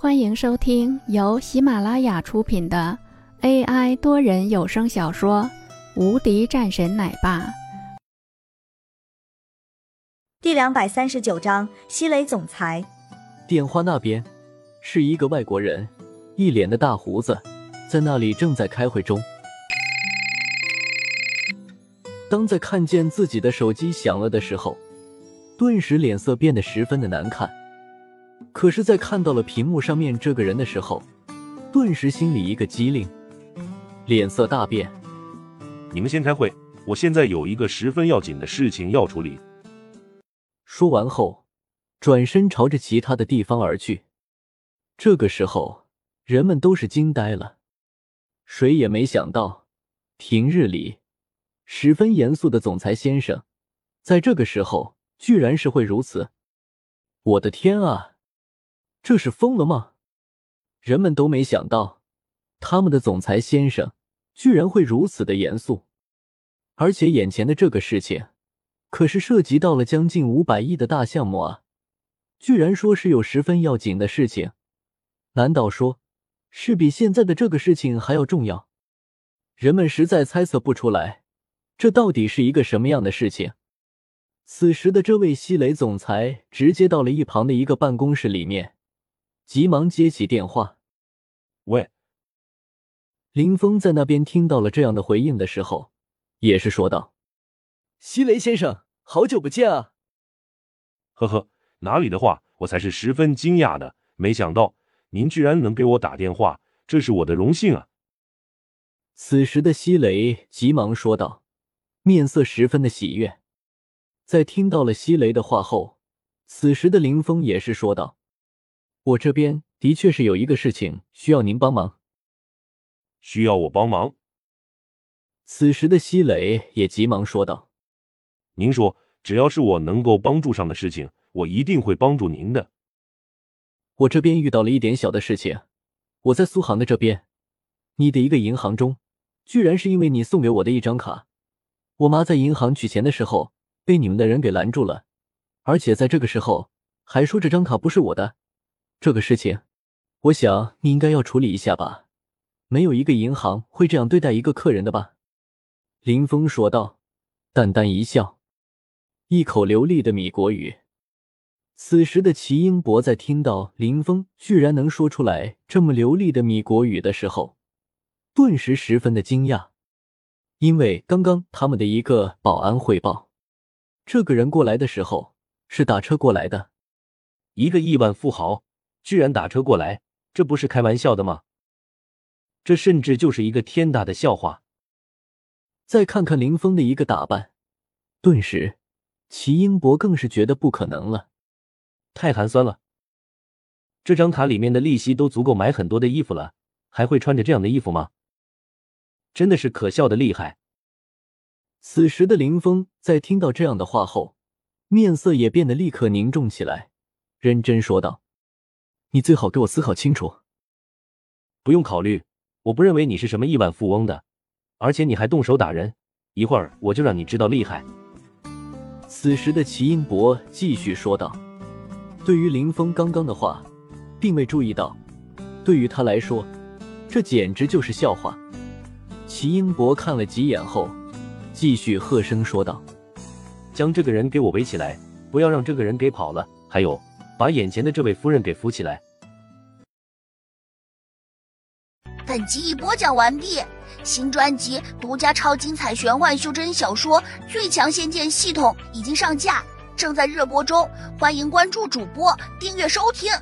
欢迎收听由喜马拉雅出品的 AI 多人有声小说《无敌战神奶爸》第两百三十九章：西雷总裁。电话那边是一个外国人，一脸的大胡子，在那里正在开会中。当在看见自己的手机响了的时候，顿时脸色变得十分的难看。可是，在看到了屏幕上面这个人的时候，顿时心里一个机灵，脸色大变。你们先开会，我现在有一个十分要紧的事情要处理。说完后，转身朝着其他的地方而去。这个时候，人们都是惊呆了，谁也没想到，平日里十分严肃的总裁先生，在这个时候居然是会如此。我的天啊！这是疯了吗？人们都没想到，他们的总裁先生居然会如此的严肃，而且眼前的这个事情可是涉及到了将近五百亿的大项目啊！居然说是有十分要紧的事情，难道说是比现在的这个事情还要重要？人们实在猜测不出来，这到底是一个什么样的事情。此时的这位西雷总裁直接到了一旁的一个办公室里面。急忙接起电话，喂。林峰在那边听到了这样的回应的时候，也是说道：“西雷先生，好久不见啊！”呵呵，哪里的话，我才是十分惊讶的，没想到您居然能给我打电话，这是我的荣幸啊！此时的西雷急忙说道，面色十分的喜悦。在听到了西雷的话后，此时的林峰也是说道。我这边的确是有一个事情需要您帮忙，需要我帮忙。此时的西磊也急忙说道：“您说，只要是我能够帮助上的事情，我一定会帮助您的。我这边遇到了一点小的事情，我在苏杭的这边，你的一个银行中，居然是因为你送给我的一张卡，我妈在银行取钱的时候被你们的人给拦住了，而且在这个时候还说这张卡不是我的。”这个事情，我想你应该要处理一下吧。没有一个银行会这样对待一个客人的吧？林峰说道，淡淡一笑，一口流利的米国语。此时的齐英博在听到林峰居然能说出来这么流利的米国语的时候，顿时十分的惊讶，因为刚刚他们的一个保安汇报，这个人过来的时候是打车过来的，一个亿万富豪。居然打车过来，这不是开玩笑的吗？这甚至就是一个天大的笑话。再看看林峰的一个打扮，顿时齐英博更是觉得不可能了，太寒酸了。这张卡里面的利息都足够买很多的衣服了，还会穿着这样的衣服吗？真的是可笑的厉害。此时的林峰在听到这样的话后，面色也变得立刻凝重起来，认真说道。你最好给我思考清楚。不用考虑，我不认为你是什么亿万富翁的，而且你还动手打人，一会儿我就让你知道厉害。此时的齐英博继续说道：“对于林峰刚刚的话，并未注意到，对于他来说，这简直就是笑话。”齐英博看了几眼后，继续喝声说道：“将这个人给我围起来，不要让这个人给跑了。还有。”把眼前的这位夫人给扶起来。本集已播讲完毕，新专辑独家超精彩玄幻修真小说《最强仙剑系统》已经上架，正在热播中，欢迎关注主播，订阅收听。